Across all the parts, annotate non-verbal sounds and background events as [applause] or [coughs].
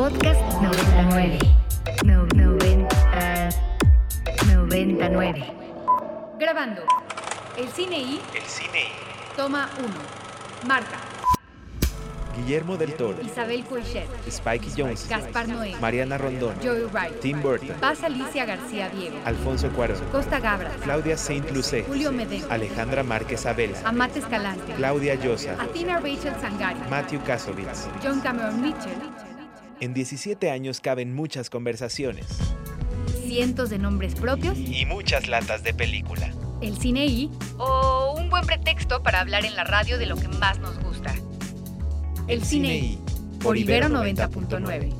Podcast 99. No, 90, 99. Grabando. El cine y El cine y toma 1. Marca. Guillermo del Toro, Isabel Coixet. Spike Jones, Gaspar Noé. Mariana Rondón, Joey Wright. Tim Burton, Paz Alicia García Diego. Alfonso Cuarón, Costa Gabra. Claudia Saint Lucé, Julio Medem. Alejandra Márquez Abel, Amate Escalante. Claudia Llosa, Athena Rachel Sangari. Matthew Kasovitz. John Cameron Mitchell. En 17 años caben muchas conversaciones Cientos de nombres propios. y muchas latas de película. El cine y. O un buen pretexto para hablar en la radio de lo que más nos gusta. El cine y. Por Ibero 90.9.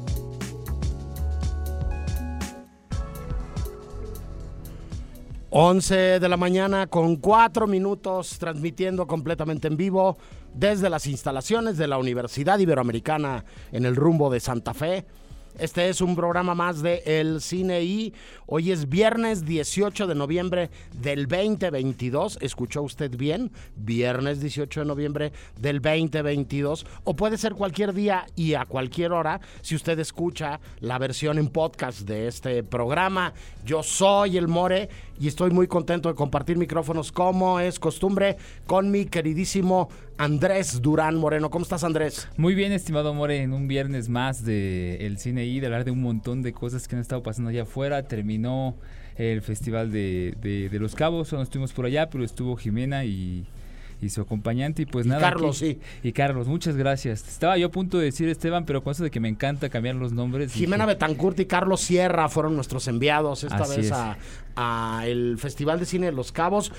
Once de la mañana con cuatro minutos transmitiendo completamente en vivo desde las instalaciones de la Universidad Iberoamericana en el rumbo de Santa Fe. Este es un programa más de El Cine y hoy es viernes 18 de noviembre del 2022. ¿Escuchó usted bien? Viernes 18 de noviembre del 2022. O puede ser cualquier día y a cualquier hora si usted escucha la versión en podcast de este programa. Yo soy el More y estoy muy contento de compartir micrófonos como es costumbre con mi queridísimo Andrés Durán Moreno. ¿Cómo estás Andrés? Muy bien, estimado More, en un viernes más de El Cine y de hablar de un montón de cosas que han estado pasando allá afuera. Terminó el Festival de, de- de Los Cabos, no estuvimos por allá, pero estuvo Jimena y, y su acompañante y pues Y nada. Carlos, aquí- sí. Y Carlos, muchas gracias. Estaba yo a punto de decir Esteban, pero con eso de que me encanta cambiar los nombres. Jimena dije, Betancourt y Carlos Sierra fueron nuestros enviados esta vez es. a, a el Festival de Cine de Los Cabos,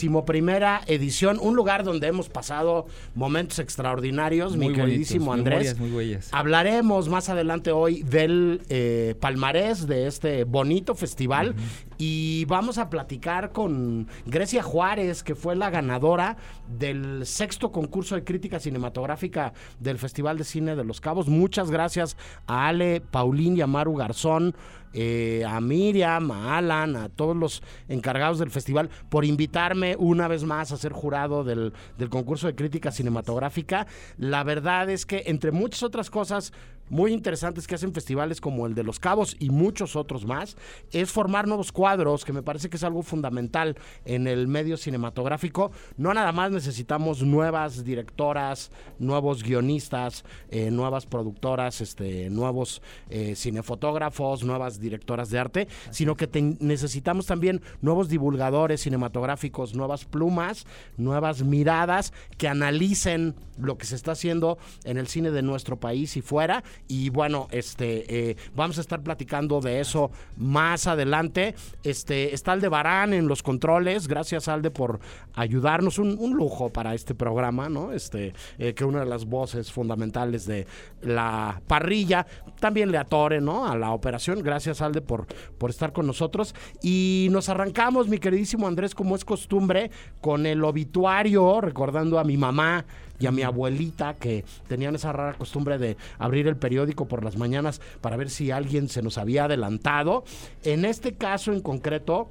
decimoprimera edición, un lugar donde hemos pasado momentos extraordinarios, muy mi queridísimo bonitos, Andrés. memorias muy bellas. Hablaremos más adelante hoy del eh, palmarés de este bonito festival y vamos a platicar con Grecia Juárez, que fue la ganadora del sexto concurso de crítica cinematográfica del Festival de Cine de Los Cabos. Muchas gracias a Ale, Paulín y a Maru Garzón. eh, a Miriam, a Alan, a todos los encargados del festival por invitarme una vez más a ser jurado del, del concurso de crítica cinematográfica. La verdad es que entre muchas otras cosas muy interesantes que hacen festivales como el de Los Cabos y muchos otros más, es formar nuevos cuadros, que me parece que es algo fundamental en el medio cinematográfico. No nada más necesitamos nuevas directoras, nuevos guionistas, eh, nuevas productoras, este, nuevos eh, cinefotógrafos, nuevas directoras de arte, sino que te- necesitamos también nuevos divulgadores cinematográficos, nuevas plumas, nuevas miradas que analicen lo que se está haciendo en el cine de nuestro país y fuera. Y bueno, este eh, vamos a estar platicando de eso más adelante. Este está Aldebarán en los controles. Gracias Alde por ayudarnos. Un, lujo para este programa, ¿no? Este eh, que una de las voces fundamentales de la parrilla también le atore, ¿no? A la operación. Gracias Alde por por estar con nosotros y nos arrancamos, mi queridísimo Andrés, como es costumbre, con el obituario, recordando a mi mamá y a mi abuelita que tenían esa rara costumbre de abrir el periódico por las mañanas para ver si alguien se nos había adelantado. En este caso en concreto,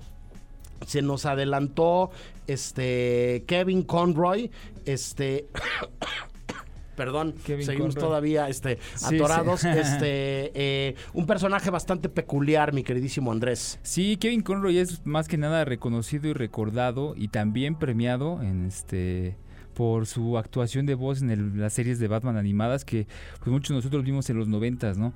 se nos adelantó este Kevin Conroy, este [coughs] Perdón, Kevin seguimos Conroy. todavía este, Sí, atorados. sí. [laughs] Este, eh, un personaje bastante peculiar, mi queridísimo Andrés. Sí, Kevin Conroy es más que nada reconocido y recordado y también premiado en este por su actuación de voz en las series de Batman animadas que pues muchos de nosotros vimos en los noventas, ¿no?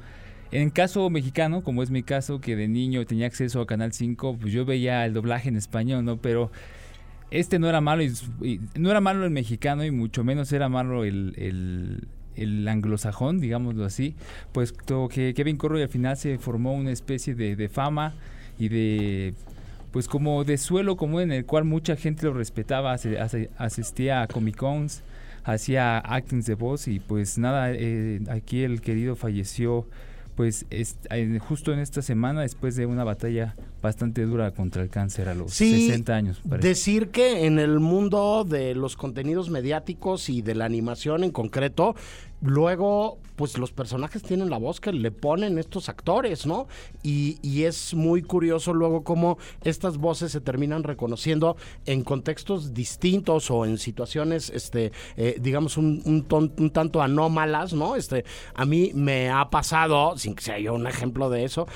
En caso mexicano, como es mi caso, que de niño tenía acceso a Canal 5, pues yo veía el doblaje en español, ¿no? Pero este no era malo, y, no era malo el mexicano y mucho menos era malo el, anglosajón, digámoslo así. Pues que Kevin Conroy al final se formó una especie de fama y de pues como de suelo común en el cual mucha gente lo respetaba, asistía a Comic Cons, hacía actings de voz y pues nada, eh, aquí el querido falleció pues es, justo en esta semana, después de una batalla bastante dura contra el cáncer a los Sí, 60 años. parece. Decir que en el mundo de los contenidos mediáticos y de la animación en concreto, luego, pues los personajes tienen la voz que le ponen estos actores, ¿no? Y, y es muy curioso luego cómo estas voces se terminan reconociendo en contextos distintos o en situaciones, este, eh, digamos, un, un un tanto anómalas, ¿no? Este, a mí me ha pasado, sin que sea yo un ejemplo de eso,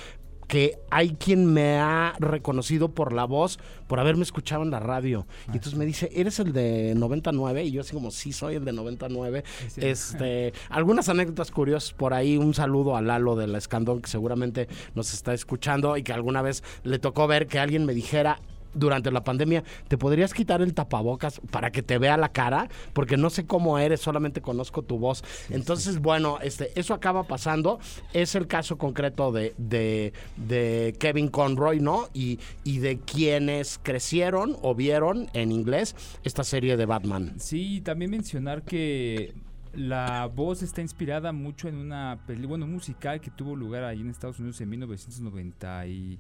que hay quien me ha reconocido por la voz, por haberme escuchado en la radio. Y entonces me dice, ¿eres el de 99? Y yo así como, sí, soy el de 99. Sí. Este, algunas anécdotas curiosas por ahí. Un saludo a Lalo de la Escandón, que seguramente nos está escuchando y que alguna vez le tocó ver que alguien me dijera durante la pandemia, ¿te podrías quitar el tapabocas para que te vea la cara? Porque no sé cómo eres, solamente conozco tu voz. Entonces, bueno, este, eso acaba pasando. Es el caso concreto de, de, de Kevin Conroy, ¿no? Y, y de quienes crecieron o vieron en inglés esta serie de Batman. Sí, también mencionar que la voz está inspirada mucho en una película, bueno, musical que tuvo lugar ahí en Estados Unidos en 1990 y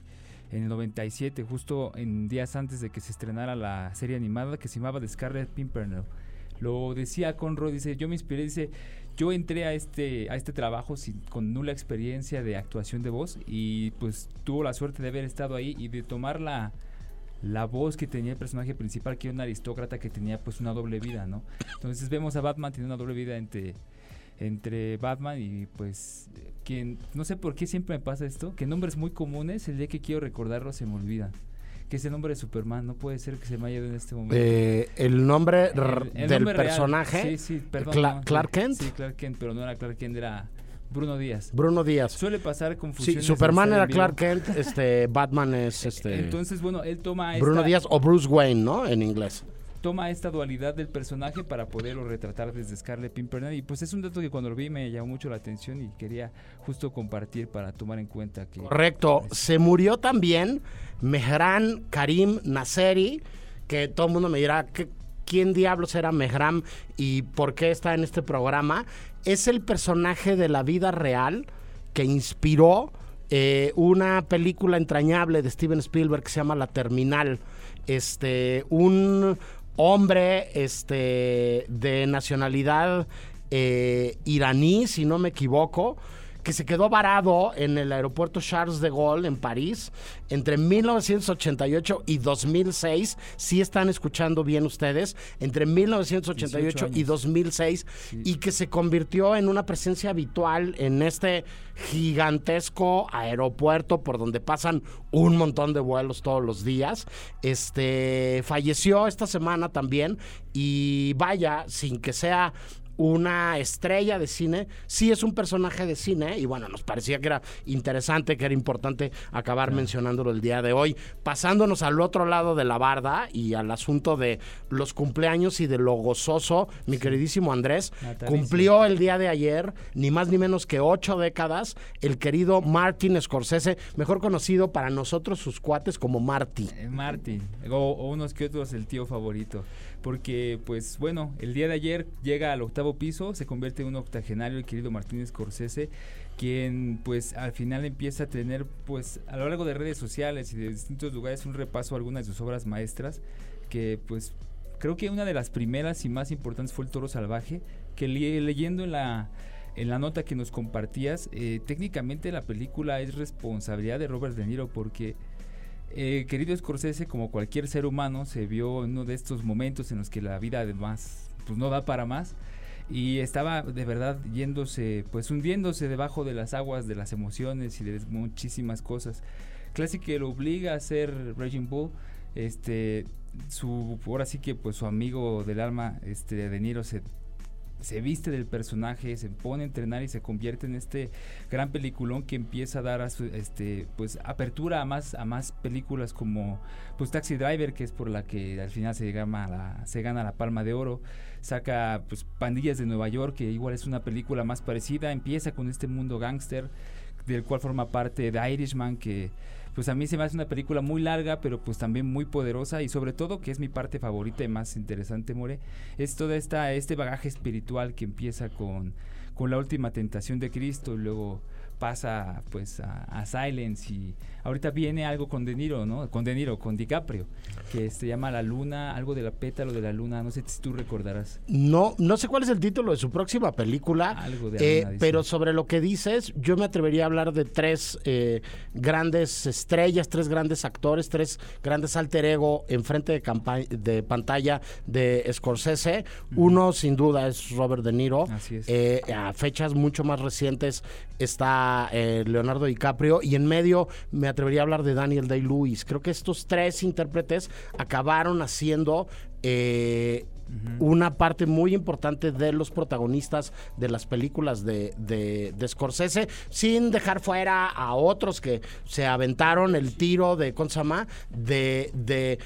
en el 97, justo en días antes de que se estrenara la serie animada que se llamaba The Scarlet Pimpernel. Lo decía Conroy, dice, yo me inspiré, dice, yo entré a este, a este trabajo sin, con nula experiencia de actuación de voz y pues tuvo la suerte de haber estado ahí y de tomar la, la voz que tenía el personaje principal, que era un aristócrata que tenía pues una doble vida, ¿no? Entonces vemos a Batman tiene una doble vida entre, entre Batman y pues quien, no sé por qué siempre me pasa esto, que nombres muy comunes, el día que quiero recordarlos se me olvidan. Que ese nombre de Superman no puede ser que se me haya ido en este momento. Eh, el nombre El- el del nombre real. personaje, Sí, sí, perdón. Cla- no, Clark sí, Kent. Sí, Clark Kent, pero no era Clark Kent, era Bruno Díaz. Bruno Díaz. Suele pasar Sí, confusiones. Superman era Clark. Kent, este, [laughs] Batman es este Entonces, bueno, él toma Bruno esta- Díaz o Bruce Wayne, ¿no? En inglés. Toma esta dualidad del personaje para poderlo retratar desde Scarlet Pimpernel y pues es un dato que cuando lo vi me llamó mucho la atención y quería justo compartir para tomar en cuenta que Correcto. Se murió también Mehran Karim Nasseri, que todo el mundo me dirá, ¿qué- ¿quién diablos era Mehran y por qué está en este programa? Es el personaje de la vida real que inspiró eh, una película entrañable de Steven Spielberg que se llama La Terminal. Este, un hombre este, de nacionalidad eh, iraní, si no me equivoco, que se quedó varado en el aeropuerto Charles de Gaulle en París entre 1988 y 2006. Si están escuchando bien ustedes, entre 1988 y años. 2006 y que se convirtió en una presencia habitual en este gigantesco aeropuerto por donde pasan un montón de vuelos todos los días. Este falleció esta semana también y vaya, sin que sea una estrella de cine, sí es un personaje de cine y bueno, nos parecía que era interesante, que era importante acabar mencionándolo el día de hoy, pasándonos al otro lado de la barda y al asunto de los cumpleaños y de lo gozoso, mi queridísimo Andrés, Natalicio. cumplió el día de ayer, ni más ni menos que ocho décadas, el querido Martin Scorsese, mejor conocido para nosotros sus cuates como Marty. Eh, Martin, o, o unos que otros el tío favorito. Porque, pues bueno, el día de ayer llega al octavo piso, se convierte en un octogenario el querido Martín Scorsese, quien pues al final empieza a tener pues a lo largo de redes sociales y de distintos lugares un repaso a algunas de sus obras maestras, que pues creo que una de las primeras y más importantes fue El Toro Salvaje, que le- leyendo en la en la nota que nos compartías, eh, técnicamente la película es responsabilidad de Robert De Niro porque eh, querido Scorsese, como cualquier ser humano, se vio en uno de estos momentos en los que la vida además pues no da para más y estaba de verdad yéndose, pues hundiéndose debajo de las aguas de las emociones y de muchísimas cosas. Casi que lo obliga a ser Raging Bull, este, su, ahora sí que pues su amigo del alma, este, De Niro se se viste del personaje, se pone a entrenar y se convierte en este gran peliculón que empieza a dar a su, este pues apertura a más a más películas como pues Taxi Driver que es por la que al final se gana la se gana la Palma de Oro. Saca pues Pandillas de Nueva York que igual es una película más parecida. Empieza con este mundo gángster del cual forma parte The Irishman que pues a mí se me hace una película muy larga, pero pues también muy poderosa y sobre todo, que es mi parte favorita y más interesante, More, es todo esta, este bagaje espiritual que empieza con, con la última tentación de Cristo y luego pasa pues a, a Silence y ahorita viene algo con De Niro, ¿no? Con De Niro, con DiCaprio, que se llama La Luna, algo de la pétalo de la luna, no sé si tú recordarás. No, no sé cuál es el título de su próxima película, Algo de eh, Luna, pero sobre lo que dices, yo me atrevería a hablar de tres eh, grandes estrellas, tres grandes actores, tres grandes alter ego enfrente de, de pantalla de Scorsese. Uno, sin duda, es Robert De Niro. Así es. Eh, a fechas mucho más recientes está eh, Leonardo DiCaprio y en medio me atrevería a hablar de Daniel Day-Lewis. Creo que estos tres intérpretes acabaron haciendo eh, una parte muy importante de los protagonistas de las películas de, de, de Scorsese, sin dejar fuera a otros que se aventaron el tiro de Consama de, de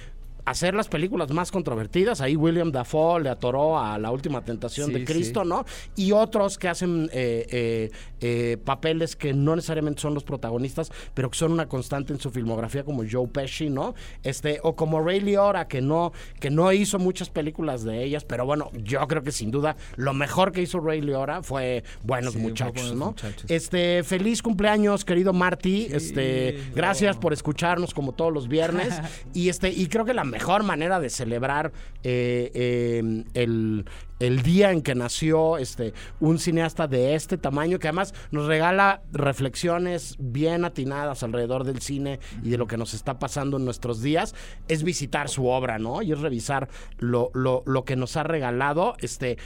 hacer las películas más controvertidas. Ahí William Dafoe le atoró a la última tentación Sí, de Cristo, sí. ¿no? Y otros que hacen eh, eh, eh, papeles que no necesariamente son los protagonistas, pero que son una constante en su filmografía, como Joe Pesci, ¿no? Este, o como Ray Liotta, que no, que no hizo muchas películas de ellas, pero bueno, yo creo que sin duda lo mejor que hizo Ray Liotta fue Buenos Sí, Muchachos, Buenos ¿no? Muchachos. Este, feliz cumpleaños, querido Marty. Este, no. gracias por escucharnos como todos los viernes. [laughs] y este, y creo que la mejor manera de celebrar eh, eh, el, el día en que nació este, un cineasta de este tamaño, que además nos regala reflexiones bien atinadas alrededor del cine y de lo que nos está pasando en nuestros días, es visitar su obra, ¿no? Y es revisar lo, lo, lo que nos ha regalado. Este,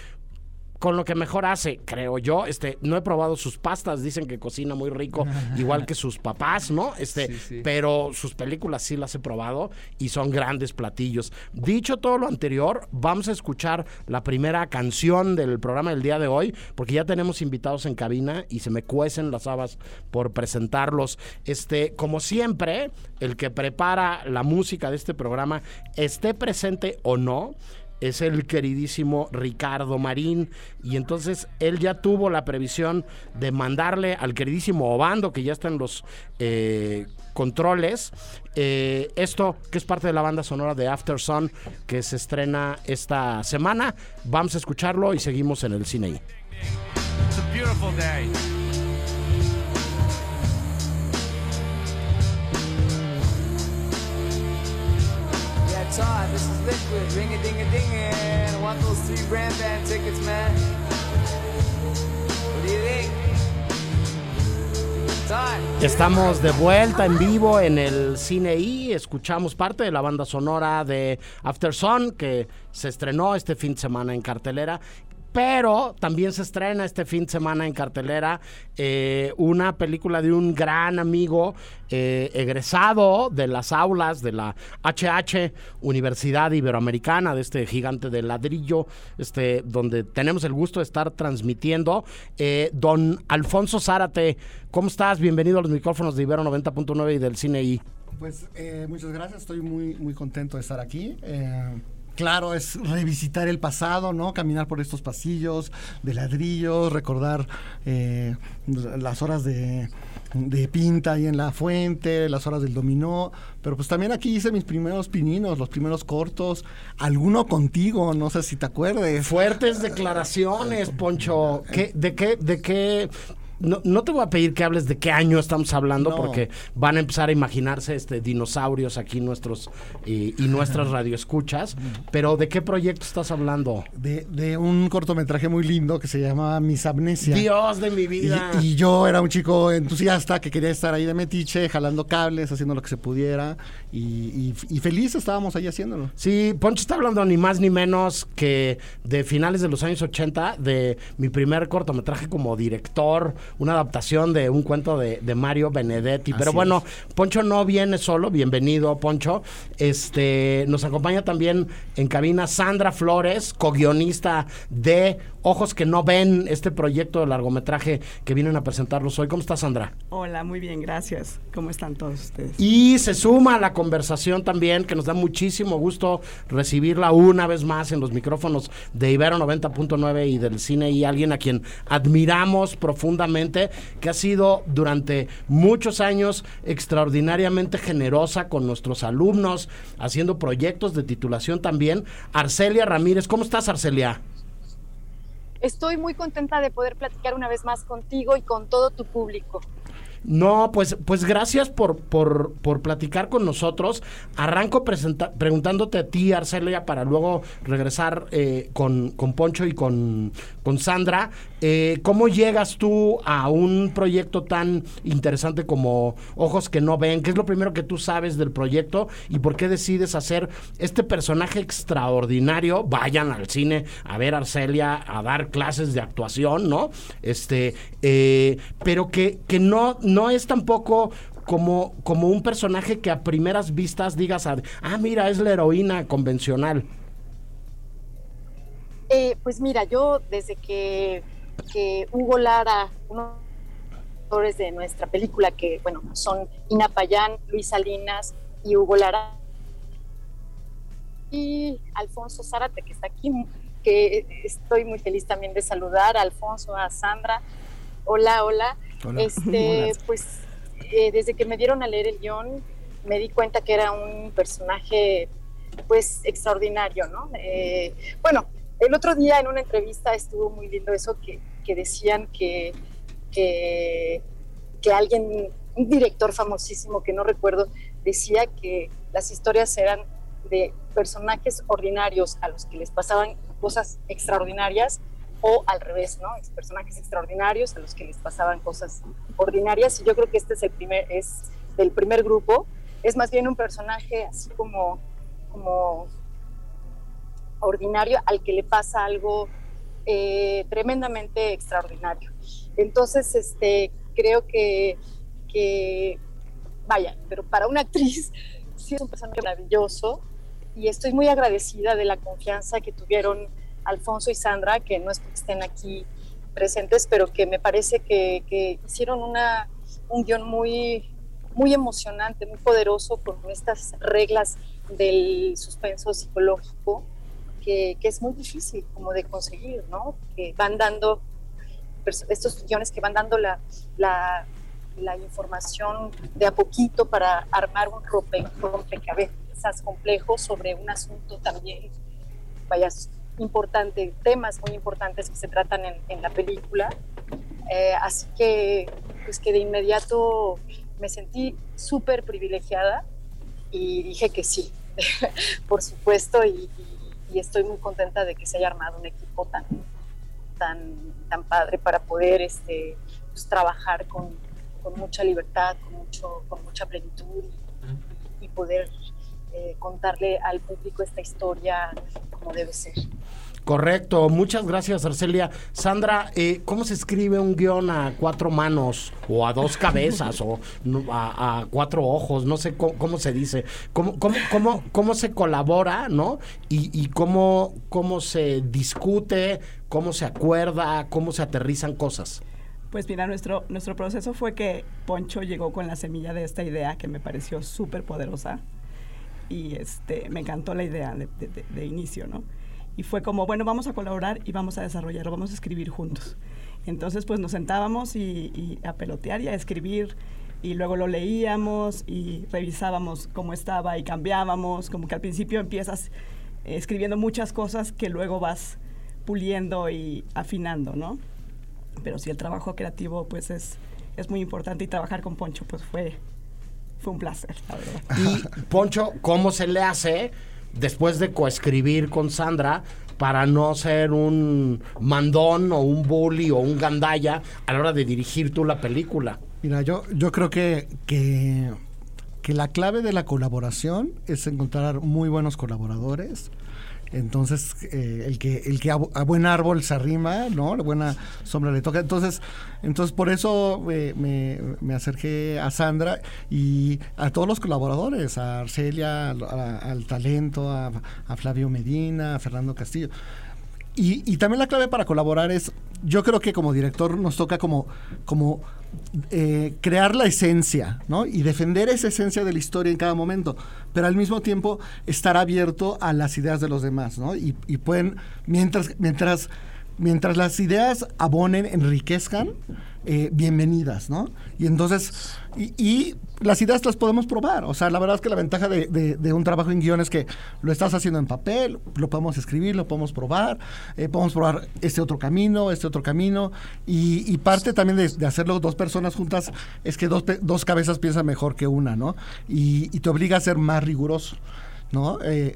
con lo que mejor hace, creo yo. Este, no he probado sus pastas, dicen que cocina muy rico, [laughs] igual que sus papás, ¿no? Este, Sí, sí. pero sus películas sí las he probado y son grandes platillos. Dicho todo lo anterior, vamos a escuchar la primera canción del programa del día de hoy, porque ya tenemos invitados en cabina y se me cuecen las habas por presentarlos. Este, como siempre, el que prepara la música de este programa, esté presente o no, es el queridísimo Ricardo Marín. Y entonces él ya tuvo la previsión de mandarle al queridísimo Obando, que ya está en los eh, controles, eh, esto que es parte de la banda sonora de After Sun, que se estrena esta semana. Vamos a escucharlo y seguimos en el cine. It's. This is Liquid. Estamos de vuelta en vivo en el cine y escuchamos parte de la banda sonora de After Sun que se estrenó este fin de semana en cartelera. Pero también se estrena este fin de semana en cartelera eh, una película de un gran amigo eh, egresado de las aulas de la HH Universidad Iberoamericana, de este gigante de ladrillo, este, donde tenemos el gusto de estar transmitiendo. Eh, don Alfonso Zárate, ¿cómo estás? Bienvenido a los micrófonos de Ibero 90.9 y del Cine I. Pues eh, muchas gracias, estoy muy, muy contento de estar aquí. Claro, es revisitar el pasado, ¿no? Caminar por estos pasillos de ladrillos, recordar eh, las horas de, de pinta ahí en la fuente, las horas del dominó. Pero pues también aquí hice mis primeros pininos, los primeros cortos. Alguno contigo, no sé si te acuerdes. Fuertes declaraciones, Poncho. ¿Qué, ¿De qué? ¿De qué? No, no te voy a pedir que hables de qué año estamos hablando No. porque van a empezar a imaginarse este dinosaurios aquí nuestros y, y nuestras radioescuchas, pero ¿de qué proyecto estás hablando? De, de un cortometraje muy lindo que se llama Mis Amnesia. Dios de mi Y, vida. y yo era un chico entusiasta que quería estar ahí de metiche, jalando cables, haciendo lo que se pudiera. Y, feliz estábamos ahí haciéndolo. Sí, Poncho está hablando ni más ni menos que de finales de los años 80, de mi primer cortometraje como director, una adaptación de un cuento de, de Mario Benedetti. Pero bueno, Poncho no viene solo, bienvenido Poncho. Este, nos acompaña también en cabina Sandra Flores, co-guionista de Ojos que no ven, este proyecto de largometraje que vienen a presentarlos hoy. ¿Cómo está Sandra? Hola, muy bien, gracias. ¿Cómo están todos ustedes? Y se suma a la conversación también, que nos da muchísimo gusto recibirla una vez más en los micrófonos de Ibero 90.9 y del cine y alguien a quien admiramos profundamente, que ha sido durante muchos años extraordinariamente generosa con nuestros alumnos, haciendo proyectos de titulación también. Arcelia Ramírez, ¿cómo estás Arcelia? Estoy muy contenta de poder platicar una vez más contigo y con todo tu público. No, pues, pues gracias por, por, por platicar con nosotros. Arranco presenta- preguntándote a ti, Arcelia, para luego regresar eh, con, con Poncho y con, con Sandra. Eh, ¿Cómo llegas tú a un proyecto tan interesante como Ojos que no ven? ¿Qué es lo primero que tú sabes del proyecto y por qué decides hacer este personaje extraordinario? Vayan al cine a ver a Arcelia, a dar clases de actuación, ¿no? Este, eh, pero que, que no, no es tampoco como, como un personaje que a primeras vistas digas, ah, mira, es la heroína convencional. Eh, pues mira, yo desde que, que Hugo Lara, uno de de nuestra película, que bueno, son Ina Payán, Luis Salinas y Hugo Lara, y Alfonso Zárate, que está aquí, que estoy muy feliz también de saludar, a Alfonso, a Sandra. Hola, hola. Hola. Este, [laughs] pues eh, desde que me dieron a leer el guion, me di cuenta que era un personaje pues extraordinario, ¿no? Eh, bueno, el otro día en una entrevista estuvo muy lindo eso que, que decían que, que, que alguien, un director famosísimo que no recuerdo, decía que las historias eran de personajes ordinarios a los que les pasaban cosas extraordinarias o al revés, ¿no? Es personajes extraordinarios a los que les pasaban cosas ordinarias y yo creo que este es el primer es del primer grupo, es más bien un personaje así como como ordinario al que le pasa algo eh, tremendamente extraordinario. Entonces, este, creo que, que, vaya, pero para una actriz sí es un personaje maravilloso y estoy muy agradecida de la confianza que tuvieron Alfonso y Sandra, que no es porque estén aquí presentes, pero que me parece que, que hicieron una, un guion muy, muy emocionante, muy poderoso con estas reglas del suspenso psicológico, que, que, es muy difícil como de conseguir, ¿no? Que van dando, estos guiones que van dando la, la, la información de a poquito para armar un rompe, rompecabezas complejo sobre un asunto también, vaya, importante, temas muy importantes que se tratan en, en la película. Eh, así que, pues que de inmediato me sentí súper privilegiada y dije que sí, [laughs] por supuesto, y, estoy muy contenta de que se haya armado un equipo tan, tan, tan padre para poder este, pues, trabajar con, con, mucha libertad, con, mucho, con mucha plenitud y, y poder eh, contarle al público esta historia como debe ser. Correcto, muchas gracias Arcelia. Sandra, eh, ¿cómo se escribe un guion a cuatro manos o a dos cabezas o a, a, cuatro ojos? No sé cómo, cómo se dice. ¿Cómo, cómo, cómo, cómo se colabora, no? Y, y cómo, cómo se discute, cómo se acuerda, cómo se aterrizan cosas. Pues mira, nuestro, nuestro proceso fue que Poncho llegó con la semilla de esta idea que me pareció súper poderosa y este, me encantó la idea de, inicio, ¿no? y fue como, bueno, vamos a colaborar y vamos a desarrollarlo, vamos a escribir juntos. Entonces, pues nos sentábamos y, a pelotear y a escribir y luego lo leíamos y revisábamos cómo estaba y cambiábamos, como que al principio empiezas escribiendo muchas cosas que luego vas puliendo y afinando, ¿no? Pero sí, el trabajo creativo pues es, es muy importante y trabajar con Poncho pues fue, fue un placer, la verdad. Y [laughs] Poncho, ¿cómo se le hace? después de coescribir con Sandra para no ser un mandón o un bully o un gandalla a la hora de dirigir tú la película. Mira, yo, yo creo que, que, que la clave de la colaboración es encontrar muy buenos colaboradores. Entonces, eh, el que, el que a, buen árbol se arrima, ¿no? La buena sombra le toca. Entonces, entonces por eso eh, me, me, acerqué a Sandra y a todos los colaboradores, a Arcelia, al talento, a, a, Flavio Medina, a Fernando Castillo. Y, y, también la clave para colaborar es, yo creo que como director nos toca como, como eh, crear la esencia, ¿no? Y defender esa esencia de la historia en cada momento, pero al mismo tiempo estar abierto a las ideas de los demás, ¿no? Y, y pueden, mientras, mientras mientras las ideas abonen, enriquezcan, eh, bienvenidas, ¿no? Y entonces, y, las ideas las podemos probar. O sea, la verdad es que la ventaja de, un trabajo en guion es que lo estás haciendo en papel, lo podemos escribir, lo podemos probar, eh, podemos probar este otro camino, este otro camino. Y, parte también de, hacerlo dos personas juntas es que dos, cabezas piensan mejor que una, ¿no? Y, y te obliga a ser más riguroso, ¿no? Eh,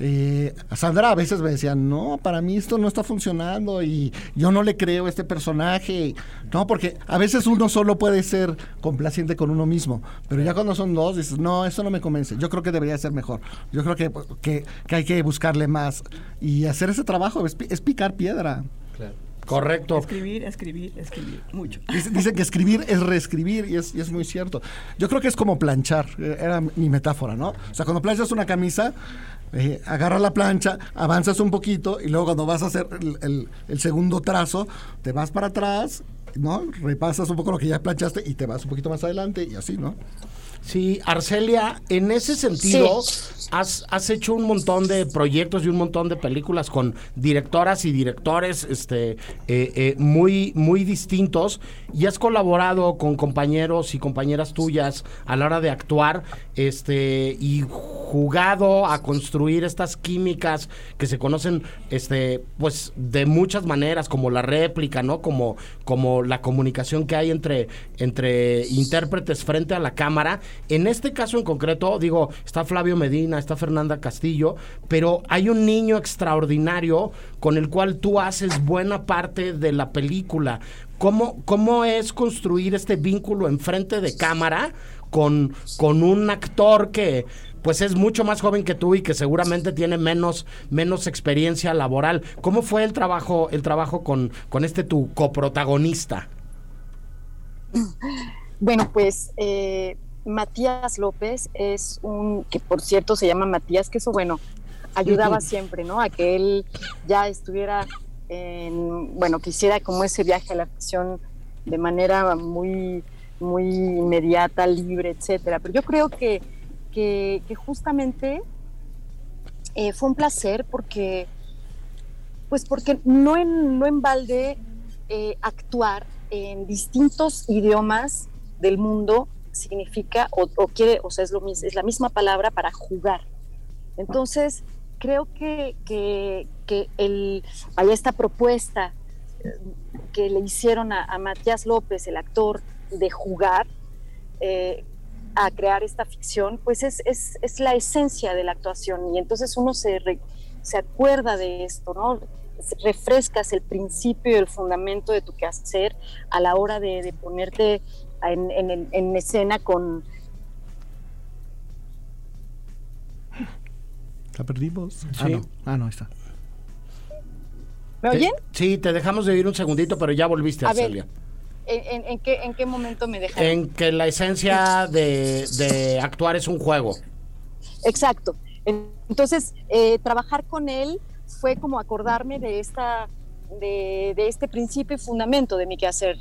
eh, a Sandra a veces me decía, no, para mí esto no está funcionando y yo no le creo a este personaje. No, porque a veces uno solo puede ser complaciente con uno mismo, pero ya cuando son dos dices, no, eso no me convence. Yo creo que debería ser mejor. Yo creo que, que, que hay que buscarle más y hacer ese trabajo es, es picar piedra. Correcto. Escribir, escribir, escribir. Mucho. [laughs] Dice- Dicen que escribir es reescribir y es, y es muy cierto. Yo creo que es como planchar, eh, era mi metáfora, ¿no? O sea, cuando planchas una camisa, eh, agarras la plancha, avanzas un poquito y luego cuando vas a hacer el, el- el segundo trazo, te vas para atrás, ¿no? Repasas un poco lo que ya planchaste y te vas un poquito más adelante y así, ¿no? Sí, Arcelia, en ese sentido, has, has hecho un montón de proyectos y un montón de películas con directoras y directores este, eh, eh, muy, muy distintos y has colaborado con compañeros y compañeras tuyas a la hora de actuar este, y jugado a construir estas químicas que se conocen este, pues, de muchas maneras, como la réplica, ¿no? Como, como la comunicación que hay entre, entre intérpretes frente a la cámara. En este caso en concreto, digo, está Flavio Medina, está Fernanda Castillo, pero hay un niño extraordinario con el cual tú haces buena parte de la película. ¿Cómo, cómo es construir este vínculo enfrente de cámara con, con un actor que pues es mucho más joven que tú y que seguramente tiene menos, menos experiencia laboral? ¿Cómo fue el trabajo, el trabajo con, con este tu coprotagonista? Bueno, pues eh, Matías López es un, que por cierto se llama Matías, que eso, bueno, ayudaba siempre, ¿no? A que él ya estuviera en, bueno, que hiciera como ese viaje a la ficción de manera muy, muy inmediata, libre, etcétera. Pero yo creo que, que, justamente eh, fue un placer porque, pues porque no en, no en balde eh, actuar en distintos idiomas del mundo significa o, o quiere, o sea, es, lo, es la misma palabra para jugar. Entonces, creo que, que, el, esta propuesta que le hicieron a, Matías López, el actor, de jugar eh, a crear esta ficción, pues es, es, es la esencia de la actuación. Y entonces uno se, se acuerda de esto, ¿no? Refrescas el principio y el fundamento de tu quehacer a la hora de, de ponerte en, en- en escena con, ¿La perdimos? Ah, Sí. no. Ah, no, ahí está. ¿Me oyen? Sí, te dejamos de oír un segundito, pero ya volviste, A ver. Arcelia. ¿En, en- en qué, ¿En qué momento me dejaron? En que la esencia de, de actuar es un juego. Exacto. En- Entonces, eh, trabajar con él fue como acordarme de esta, de, de este principio y fundamento de mi quehacer,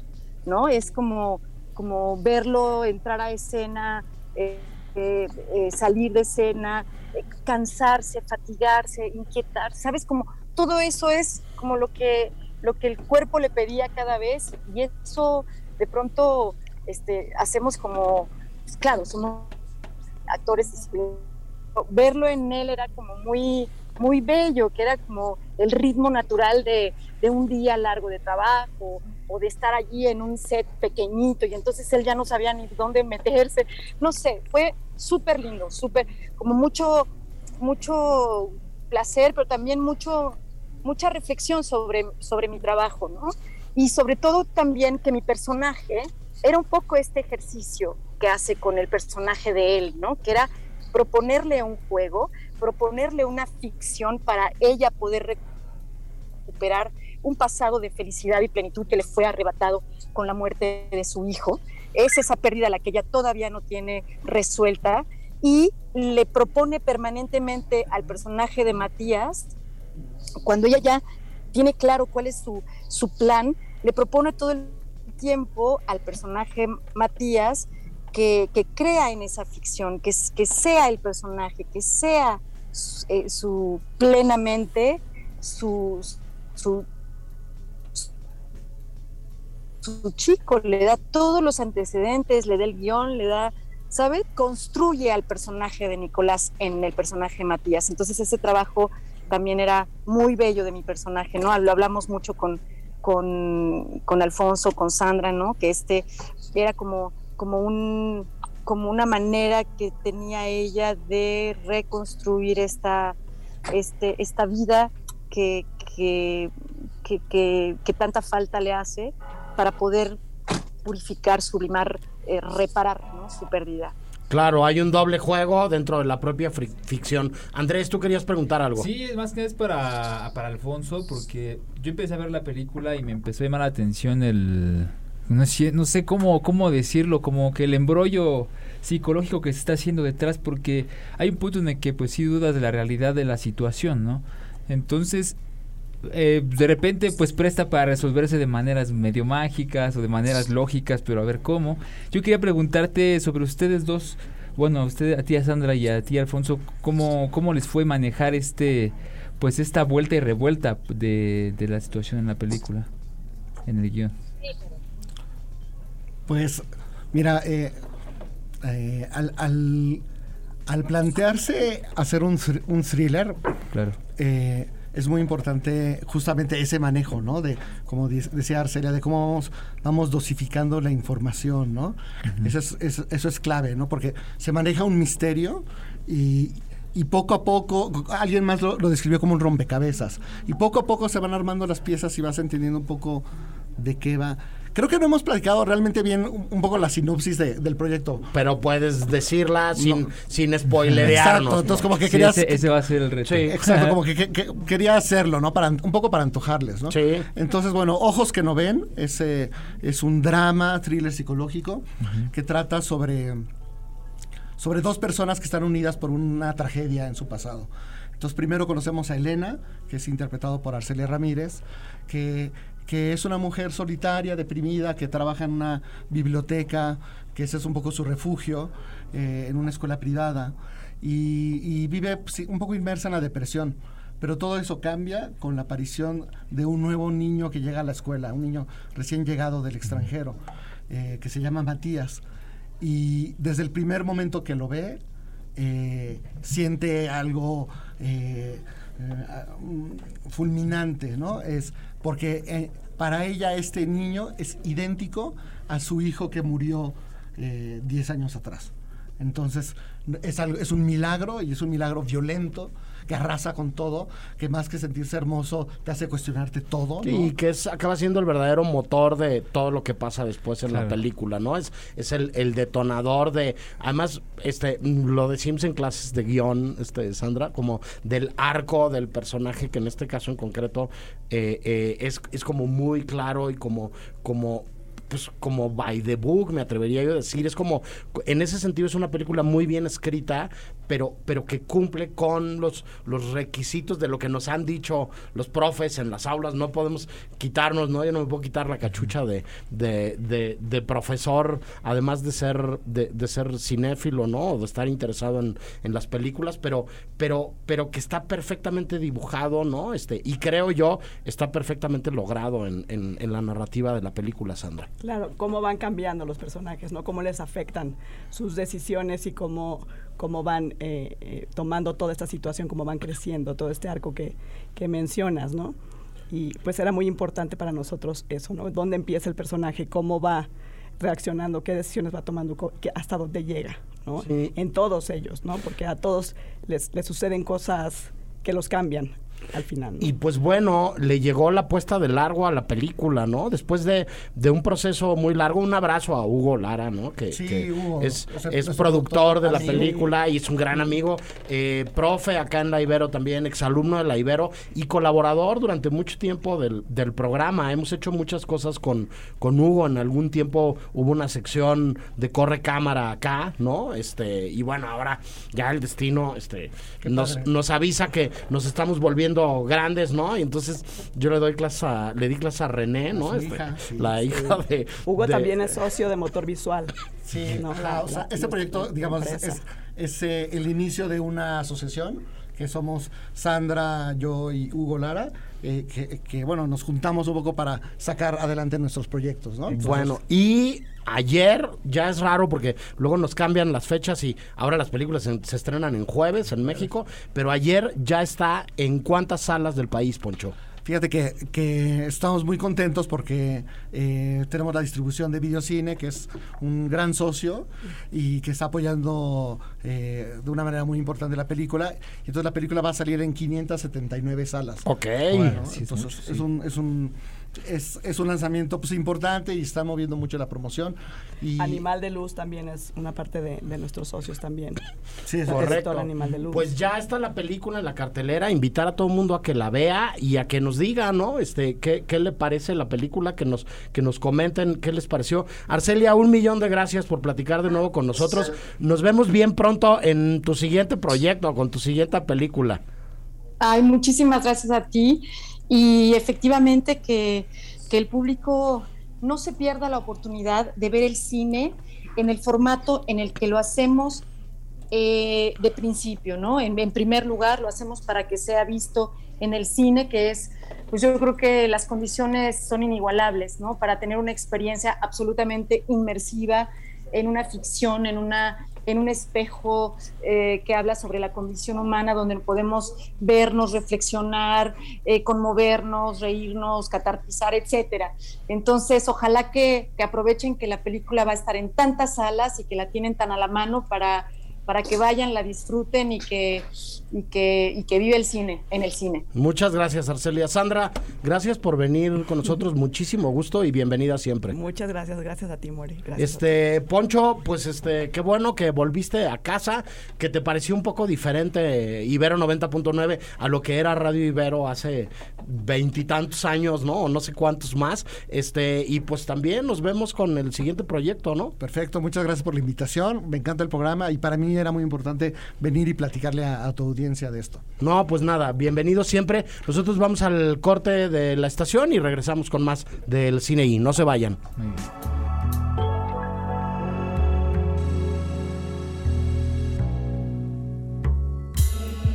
¿no? Es como, como verlo entrar a escena, eh, eh, eh, salir de escena, eh, cansarse, fatigarse, inquietar, ¿sabes? Como todo eso es como lo que, lo que el cuerpo le pedía cada vez y eso de pronto este, hacemos como, pues, claro, somos actores verlo en él era como muy, muy bello, que era como el ritmo natural de, de un día largo de trabajo o de estar allí en un set pequeñito y entonces él ya no sabía ni dónde meterse. No sé, fue súper lindo, súper, como mucho, mucho placer, pero también mucho, mucha reflexión sobre, sobre mi trabajo, ¿no? Y sobre todo también que mi personaje era un poco este ejercicio que hace con el personaje de él, ¿no? Que era proponerle un juego, proponerle una ficción para ella poder recuperar un pasado de felicidad y plenitud que le fue arrebatado con la muerte de su hijo. Es esa pérdida la que ella todavía no tiene resuelta y le propone permanentemente al personaje de Matías, cuando ella ya tiene claro cuál es su, su plan, le propone todo el tiempo al personaje Matías que, que crea en esa ficción, que, que sea el personaje, que sea su, eh, plenamente su, su su chico, le da todos los antecedentes, le da el guion, le da, ¿sabe? Construye al personaje de Nicolás en el personaje Matías. Entonces ese trabajo también era muy bello de mi personaje, ¿no? Lo hablamos mucho con, con, con Alfonso, con Sandra, ¿no? Que este era como, como un como una manera que tenía ella de reconstruir esta, este, esta vida que, que, que tanta falta le hace para poder purificar, sublimar, eh, reparar ¿no? su pérdida. Claro, hay un doble juego dentro de la propia ficción. Andrés, tú querías preguntar algo. Sí, es más que es para, para Alfonso, porque yo empecé a ver la película y me empezó a llamar la atención el... No sé, no sé cómo, cómo decirlo, como que el embrollo psicológico que se está haciendo detrás, porque hay un punto en el que pues sí dudas de la realidad de la situación, ¿no? Entonces, eh, de repente pues presta para resolverse de maneras medio mágicas o de maneras lógicas, pero a ver cómo. Yo quería preguntarte sobre ustedes dos, bueno, a usted, a ti a Sandra y a ti Alfonso, ¿cómo, cómo les fue manejar este, pues esta vuelta y revuelta de, de la situación en la película, en el guion? Pues, mira, eh, eh, al, al, al plantearse hacer un, un thriller, Claro. eh, es muy importante justamente ese manejo, ¿no? De, como decía Arcelia, de cómo vamos, vamos dosificando la información, ¿no? eso, es, es- eso es clave, ¿no? Porque se maneja un misterio y, y poco a poco, alguien más lo, lo describió como un rompecabezas, y poco a poco se van armando las piezas y vas entendiendo un poco de qué va. Creo que no hemos platicado realmente bien un, un poco la sinopsis de- del proyecto. Pero puedes decirla sin, No. sin spoilerearnos. Exacto, entonces como que Sí, querías... ese, ese va a ser el reto. Sí. Exacto, [laughs] como que, que- que quería hacerlo, ¿no? Para, un poco para antojarles, ¿no? Sí. Entonces, bueno, Ojos que no ven es, eh, es un drama, thriller psicológico que trata sobre, sobre dos personas que están unidas por una tragedia en su pasado. Entonces, primero conocemos a Elena, que es interpretado por Arcelia Ramírez, que, que es una mujer solitaria, deprimida, que trabaja en una biblioteca, que ese es un poco su refugio, eh, en una escuela privada, y, y vive pues, un poco inmersa en la depresión. Pero todo eso cambia con la aparición de un nuevo niño que llega a la escuela, un niño recién llegado del extranjero, eh, que se llama Matías. Y desde el primer momento que lo ve, eh, siente algo eh, mm, fulminante, ¿no? Es porque eh, para ella este niño es idéntico a su hijo que murió eh, 10 años atrás. Entonces, es, algo, es un milagro y es un milagro violento que arrasa con todo, que más que sentirse hermoso te hace cuestionarte todo. ¿no? Y que es, acaba siendo el verdadero motor de todo lo que pasa después en la película, ¿no? Es, es el, el detonador de. Además, este, lo decimos en clases de guion, este, Sandra, como del arco del personaje, que en este caso en concreto eh, eh, es, es como muy claro y como, como pues como by the book, me atrevería yo a decir. Es como, en ese sentido es una película muy bien escrita, pero, pero que cumple con los, los requisitos de lo que nos han dicho los profes en las aulas. No podemos quitarnos, ¿no? Yo no me puedo quitar la cachucha de, de, de- de profesor, además de ser, de, de ser cinéfilo, ¿no? O de estar interesado en, en las películas, pero, pero, pero que está perfectamente dibujado, ¿no? Este, y creo yo, está perfectamente logrado en, en, en la narrativa de la película, Sandra. Claro, cómo van cambiando los personajes, ¿no? Cómo les afectan sus decisiones y cómo, cómo van eh, eh, tomando toda esta situación, cómo van creciendo, todo este arco que, que mencionas, ¿no? Y pues era muy importante para nosotros eso, ¿no? ¿Dónde empieza el personaje? ¿Cómo va reaccionando? ¿Qué decisiones va tomando? qué- ¿Hasta dónde llega? ¿no? Sí. En todos ellos, ¿no? Porque a todos les, les suceden cosas que los cambian al final. ¿no? Y pues bueno, le llegó la puesta de largo a la película, ¿no? Después de, de un proceso muy largo, un abrazo a Hugo Lara, ¿no? Que, Sí, que Hugo, es, o sea, es productor de la amigo. película y es un gran amigo, eh, profe acá en la Ibero también, exalumno de la Ibero y colaborador durante mucho tiempo del, del programa. Hemos hecho muchas cosas con, con Hugo. En algún tiempo hubo una sección de corre cámara acá, ¿no? Este, y bueno, ahora ya el destino este, nos, nos avisa que nos estamos volviendo grandes, ¿no? Y entonces yo le doy clase a, le di clase a René, ¿no? Este, hija, sí, la sí. hija de Hugo de- también es socio de Motor Visual. Sí, No, la- la- o sea, la- este proyecto, la digamos, empresa. es, es, eh, el inicio de una asociación que somos Sandra, yo y Hugo Lara, eh, que, que, bueno, nos juntamos un poco para sacar adelante nuestros proyectos, ¿no? Entonces, Bueno, y ayer ya es raro porque luego nos cambian las fechas y ahora las películas se, se estrenan en jueves en México, pero ayer ya está en cuántas salas del país, Poncho. Fíjate que, que estamos muy contentos porque eh, tenemos la distribución de Videocine, que es un gran socio y que está apoyando eh, de una manera muy importante la película. Entonces la película va a salir en 579 salas. Ok. Bueno, Sí, es entonces un, es, un, es, es un lanzamiento pues, importante y está moviendo mucho la promoción. Y, Animal de Luz también es una parte de, de nuestros socios también. Sí, es- Correcto. Correcto. Animal de Luz. Pues ya está la película en la cartelera, invitar a todo el mundo a que la vea y a que nos diga, ¿no? Este, qué, qué le parece la película, que nos, que nos comenten qué les pareció. Arcelia, un millón de gracias por platicar de nuevo con nosotros. Nos vemos bien pronto en tu siguiente proyecto, con tu siguiente película. Ay, muchísimas gracias a ti. Y efectivamente que, que el público no se pierda la oportunidad de ver el cine en el formato en el que lo hacemos eh, de principio, ¿no? En, en primer lugar, lo hacemos para que sea visto en el cine, que es, pues yo creo que las condiciones son inigualables, ¿no? Para tener una experiencia absolutamente inmersiva en una ficción, en una en un espejo eh, que habla sobre la condición humana, donde podemos vernos, reflexionar, eh, conmovernos, reírnos, catartizar, etcétera. Entonces, ojalá que, que aprovechen que la película va a estar en tantas salas y que la tienen tan a la mano para, para que vayan, la disfruten y que, y que, y que vive el cine, en el cine. Muchas gracias, Arcelia. Sandra, gracias por venir con nosotros. [laughs] Muchísimo gusto y bienvenida siempre. Muchas gracias, gracias a ti, Mori. Gracias. Este, Poncho, pues este, qué bueno que volviste a casa, que te pareció un poco diferente Ibero 90.9 a lo que era Radio Ibero hace veintitantos años, ¿no? O no sé cuántos más. Este, y pues también nos vemos con el siguiente proyecto, ¿no? Perfecto, muchas gracias por la invitación. Me encanta el programa y para mí era muy importante venir y platicarle a, a tu audiencia de esto. No, pues nada, bienvenido siempre. Nosotros vamos al corte de la estación y regresamos con más del cine y no se vayan.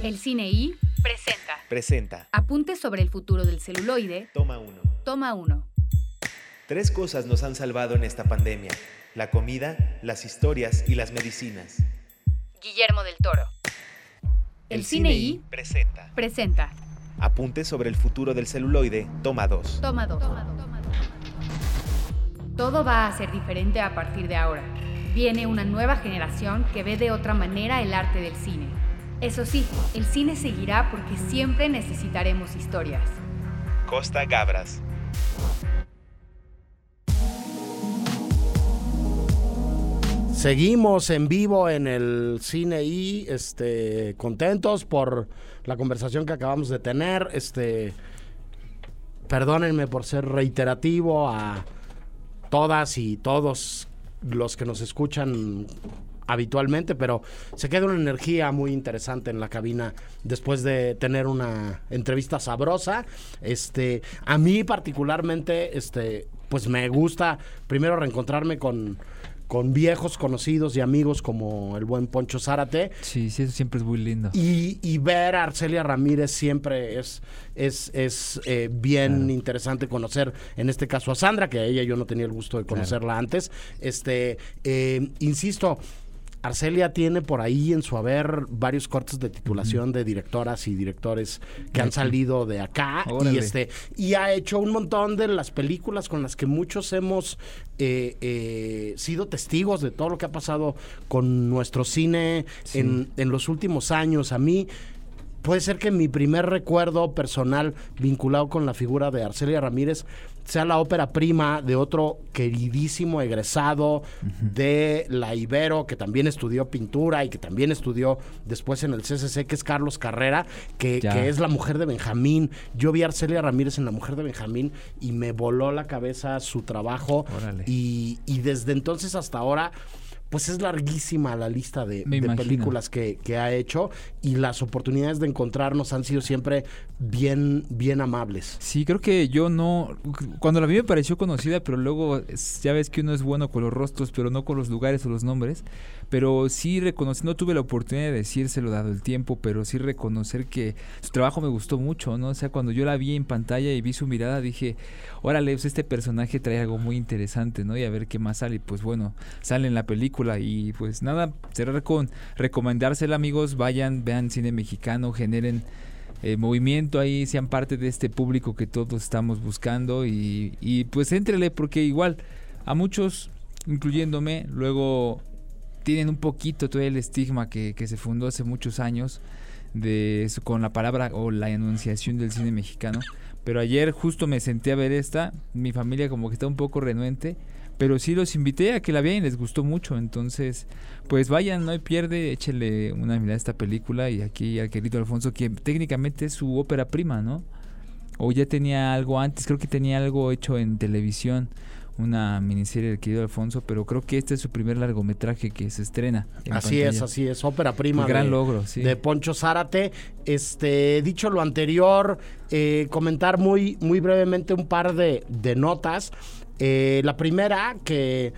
El Cine I presenta Presenta. Apuntes sobre el futuro del celuloide. Toma uno. Toma 1. Tres cosas nos han salvado en esta pandemia. La comida, las historias y las medicinas. Guillermo del Toro. El, Cine I presenta. presenta Apuntes sobre el futuro del celuloide. Toma 2. Toma 2. Todo va a ser diferente a partir de ahora. Viene una nueva generación que ve de otra manera el arte del cine. Eso sí, el cine seguirá porque siempre necesitaremos historias. Costa Gabras. Seguimos en vivo en el cine y este contentos por la conversación que acabamos de tener. Este perdónenme por ser reiterativo a todas y todos los que nos escuchan habitualmente, pero se queda una energía muy interesante en la cabina después de tener una entrevista sabrosa. Este, a mí particularmente, este, pues me gusta primero reencontrarme con con viejos conocidos y amigos como el buen Poncho Zárate Sí, sí, eso siempre es muy lindo. y, y ver a Arcelia Ramírez siempre es, es, es eh, bien interesante conocer, en este caso a Sandra, que a ella yo no tenía el gusto de conocerla antes. Este, eh, insisto, Arcelia tiene por ahí en su haber varios cortes de titulación de directoras y directores que han salido de acá y este y ha hecho un montón de las películas con las que muchos hemos eh, eh, sido testigos de todo lo que ha pasado con nuestro cine Sí. en, en los últimos años. A mí puede ser que mi primer recuerdo personal vinculado con la figura de Arcelia Ramírez sea la ópera prima de otro queridísimo egresado de la Ibero, que también estudió pintura y que también estudió después en el CCC, que es Carlos Carrera, que, es la mujer de Benjamín. Yo vi a Arcelia Ramírez en La Mujer de Benjamín y me voló la cabeza su trabajo. Órale. Y, y desde entonces hasta ahora pues es larguísima la lista de, de películas que, que ha hecho y las oportunidades de encontrarnos han sido siempre bien, bien amables. Sí, creo que yo no. Cuando la vi me pareció conocida, pero luego ya ves que uno es bueno con los rostros, pero no con los lugares o los nombres. Pero sí reconocí, no tuve la oportunidad de decírselo dado el tiempo, pero sí reconocer que su trabajo me gustó mucho, ¿no? O sea, cuando yo la vi en pantalla y vi su mirada, dije, órale, pues este personaje trae algo muy interesante, ¿no? Y a ver qué más sale. Pues bueno, sale en la película. Y pues nada, cerrar con recomendársela, amigos. Vayan, vean cine mexicano, generen eh, movimiento ahí, sean parte de este público que todos estamos buscando y, pues éntrele porque igual a muchos, incluyéndome, luego tienen un poquito todo el estigma que, se fundó hace muchos años de con la palabra o la enunciación del cine mexicano. Pero ayer justo me senté a ver esta, mi familia como que está un poco renuente, pero sí los invité a que la vean y les gustó mucho, entonces pues vayan, no hay pierde, échenle una mirada a esta película y aquí al querido Alfonso que técnicamente es su ópera prima, ¿no? O ya tenía algo antes, creo que tenía algo hecho en televisión, una miniserie del querido Alfonso, pero creo que este es su primer largometraje que se estrena. en Así pantalla. es, así es, ópera prima. Un gran de- logro, sí. De Poncho Zárate. Este, dicho lo anterior, eh, comentar muy, muy brevemente un par de, de notas. Eh, la primera, que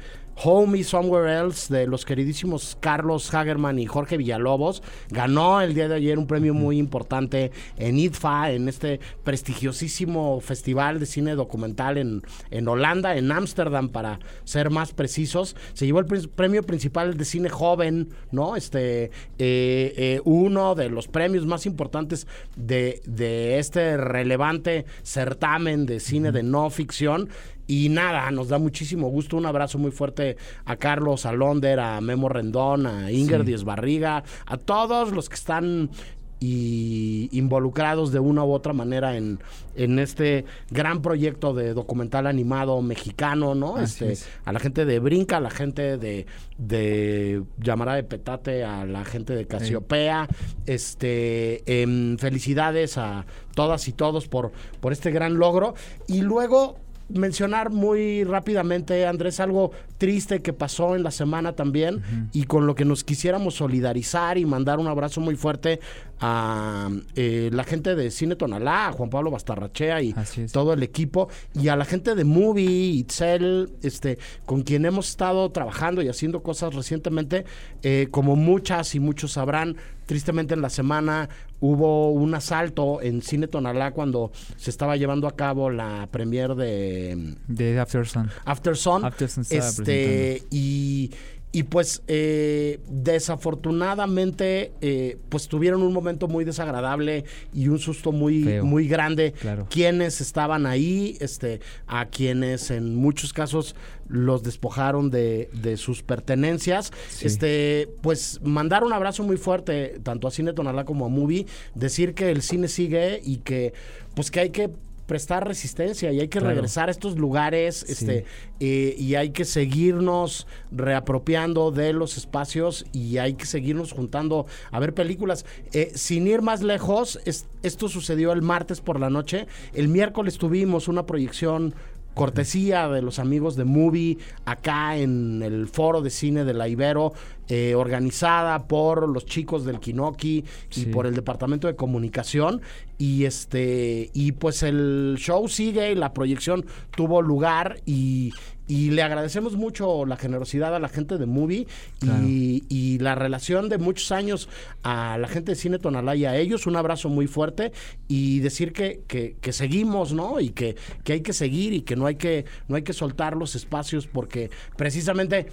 Home is Somewhere Else de los queridísimos Carlos Hagerman y Jorge Villalobos ganó el día de ayer un premio muy importante en IDFA, en este prestigiosísimo festival de cine documental en, en Holanda, en Ámsterdam para ser más precisos. Se llevó el premio principal de cine joven, ¿no? Este, eh, eh, uno de los premios más importantes de, de este relevante certamen de cine de no ficción. Y nada, nos da muchísimo gusto. Un abrazo muy fuerte a Carlos, a Londer, a Memo Rendón, a Inger Sí. Díez Barriga, a todos los que están y involucrados de una u otra manera en, en este gran proyecto de documental animado mexicano, ¿no? Así este, es. a la gente de Brinca, a la gente de, de Llamará de Petate, a la gente de Casiopea. Este, em, felicidades a todas y todos por, por este gran logro. Y luego mencionar muy rápidamente, Andrés, algo triste que pasó en la semana también y con lo que nos quisiéramos solidarizar y mandar un abrazo muy fuerte a eh, la gente de Cine Tonalá, a Juan Pablo Bastarrachea y todo el equipo y a la gente de Movie, Itzel, este, con quien hemos estado trabajando y haciendo cosas recientemente, eh, como muchas y muchos sabrán, tristemente en la semana hubo un asalto en Cine Tonalá cuando se estaba llevando a cabo la premier de De After Sun. After Sun. After Sun este, y, y pues eh, desafortunadamente eh, pues tuvieron un momento muy desagradable y un susto muy, Feo. muy grande Claro. quienes estaban ahí, este, a quienes en muchos casos los despojaron de, de sus pertenencias. Sí. Este, pues mandar un abrazo muy fuerte tanto a Cine Tonalá como a Movie, decir que el cine sigue y que pues que hay que prestar resistencia y hay que Claro. regresar a estos lugares Sí. este eh, y hay que seguirnos reapropiando de los espacios y hay que seguirnos juntando a ver películas. Eh, sin ir más lejos, es- esto sucedió el martes por la noche. El miércoles tuvimos una proyección cortesía de los amigos de Movie acá en el foro de cine de la Ibero, eh, organizada por los chicos del Kinoki y Sí. por el departamento de comunicación y este y pues el show sigue y la proyección tuvo lugar y, y le agradecemos mucho la generosidad a la gente de Movie Claro. y, y la relación de muchos años a la gente de Cine Tonalá y a ellos. Un abrazo muy fuerte y decir que, que, que seguimos, ¿no? Y que, que hay que seguir y que no hay que, no hay que soltar los espacios porque precisamente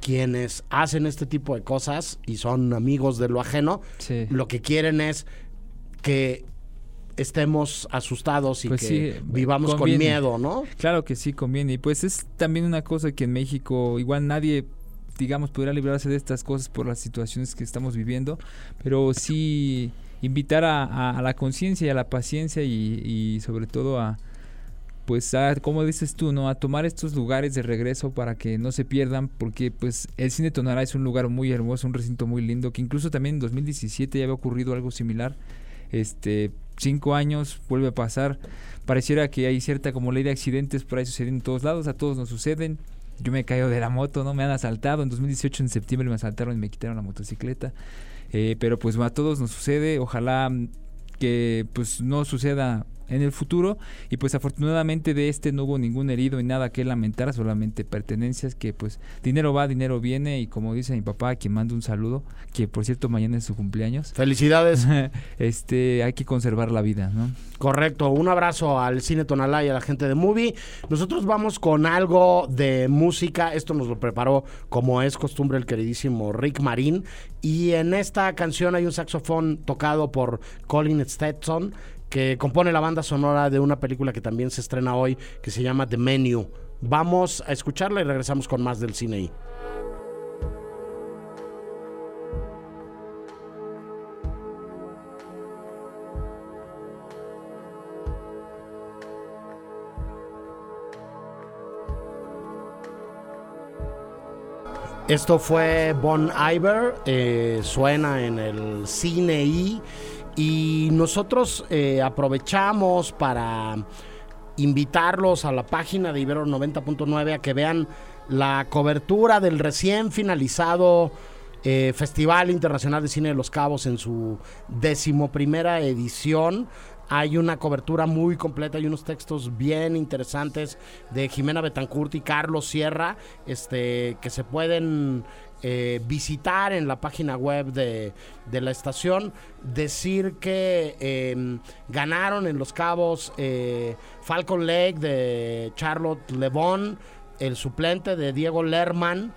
quienes hacen este tipo de cosas y son amigos de lo ajeno, Sí. lo que quieren es que estemos asustados y Pues que sí, vivamos con miedo, ¿no? Claro que sí, conviene. Y pues es también una cosa que en México igual nadie, digamos, podrá librarse de estas cosas por las situaciones que estamos viviendo, pero sí invitar a, a- a la conciencia y a la paciencia y, y sobre todo a, pues, a, como dices tú, ¿no? A tomar estos lugares de regreso para que no se pierdan, porque pues el Cine Tonalá es un lugar muy hermoso, un recinto muy lindo, que incluso también en 2017 ya había ocurrido algo similar. Este, cinco años vuelve a pasar. Pareciera que hay cierta como ley de accidentes por ahí sucediendo en todos lados, a todos nos suceden. yo me caigo de la moto, ¿no? Me han asaltado. En 2018, en septiembre, me asaltaron y me quitaron la motocicleta. Eh, pero pues a todos nos sucede. Ojalá que pues no suceda en el futuro y pues afortunadamente de este no hubo ningún herido y nada que lamentar, solamente pertenencias que pues dinero va, dinero viene y como dice mi papá, a quien mando un saludo, que por cierto mañana es su cumpleaños. Felicidades. [laughs] este, hay que conservar la vida, ¿no? Correcto, un abrazo al Cine Tonalá y a la gente de Movie. Nosotros vamos con algo de música, esto nos lo preparó como es costumbre el queridísimo Rick Marín y en esta canción hay un saxofón tocado por Colin Stetson que compone la banda sonora de una película que también se estrena hoy, que se llama The Menu. Vamos a escucharla y regresamos con más del cine. Esto fue Bon Iver, eh, suena en el cine y nosotros eh, aprovechamos para invitarlos a la página de Ibero 90.9 a que vean la cobertura del recién finalizado eh, Festival Internacional de Cine de los Cabos en su decimoprimera edición. Hay una cobertura muy completa y unos textos bien interesantes de Jimena Betancourt y Carlos Sierra, este, que se pueden eh, visitar en la página web de, la estación, decir que em, ganaron en Los Cabos eh, Falcon Lake de Charlotte Lebon, el suplente de Diego Lerman,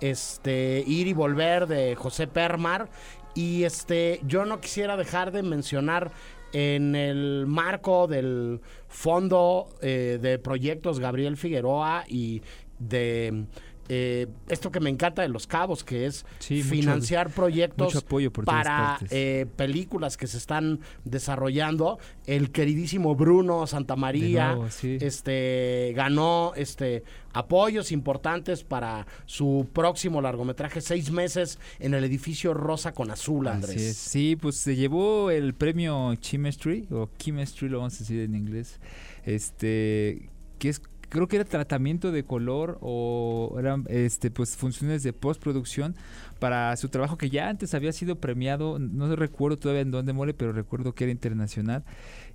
este, Ir y Volver de José Permar. Y este, yo no quisiera dejar de mencionar en el marco del Fondo eh, de Proyectos Gabriel Figueroa y de eh, esto que me encanta de Los Cabos, que es financiar proyectos para eh, películas que se están desarrollando. El queridísimo Bruno Santamaría este, ganó este, apoyos importantes para su próximo largometraje, seis meses en el edificio Rosa con Azul, Andrés. Sí, pues se llevó el premio Chemistry, o Chemistry lo vamos a decir en inglés, este que es creo que era tratamiento de color o eran este pues funciones de postproducción para su trabajo que ya antes había sido premiado, no recuerdo todavía en dónde muere, pero recuerdo que era internacional.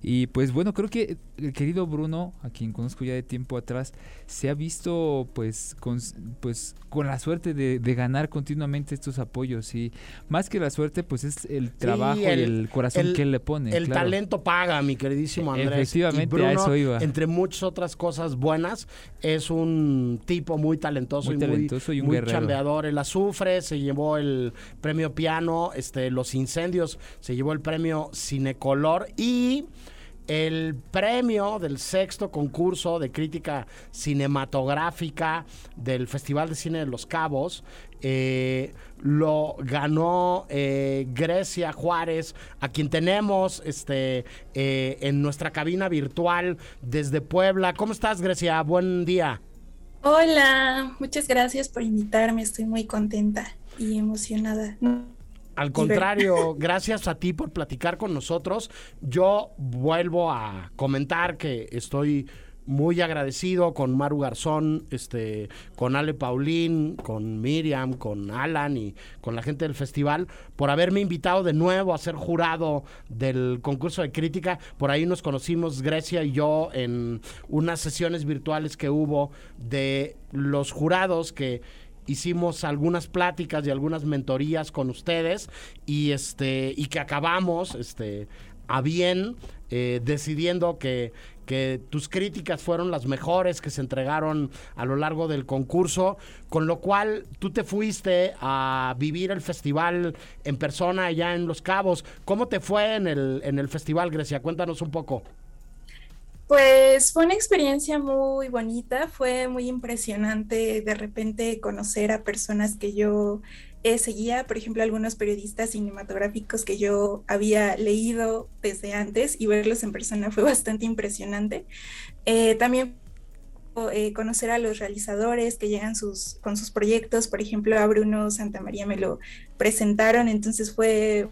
Y pues bueno, creo que el querido Bruno, a quien conozco ya de tiempo atrás, se ha visto pues con, pues, con la suerte de, ganar continuamente estos apoyos. Y más que la suerte, pues es el trabajo y el corazón que él le pone. El talento paga, mi queridísimo Andrés. Efectivamente, a eso iba. Entre muchas otras cosas buenas, es un tipo muy talentoso, y, muy, muy chambeador. El azufre se llevó el premio piano, este, los incendios se llevó el premio cinecolor y el premio del sexto concurso de crítica cinematográfica del Festival de Cine de Los Cabos eh, lo ganó eh, Grecia Juárez, a quien tenemos este, eh, en nuestra cabina virtual desde Puebla. ¿Cómo estás, Grecia? Buen día. Hola, muchas gracias por invitarme. Estoy muy contenta y emocionada. Al contrario, [laughs] gracias a ti por platicar con nosotros. Yo vuelvo a comentar que estoy muy agradecido con Maru Garzón, este, con Ale Paulín, con Miriam, con Alan y con la gente del festival por haberme invitado de nuevo a ser jurado del concurso de crítica. Por ahí nos conocimos Grecia y yo en unas sesiones virtuales que hubo de los jurados que hicimos algunas pláticas y algunas mentorías con ustedes y este y que acabamos este a bien eh, decidiendo que, que tus críticas fueron las mejores que se entregaron a lo largo del concurso, con lo cual tú te fuiste a vivir el festival en persona allá en Los Cabos. ¿Cómo te fue en el, en el festival, Grecia? Cuéntanos un poco. Pues fue una experiencia muy bonita, fue muy impresionante de repente conocer a personas que yo eh, seguía, por ejemplo, algunos periodistas cinematográficos que yo había leído desde antes y verlos en persona fue [laughs] bastante impresionante. Eh, también eh, conocer a los realizadores que llegan sus, con sus proyectos, por ejemplo, a Bruno Santamaría me lo presentaron, entonces fue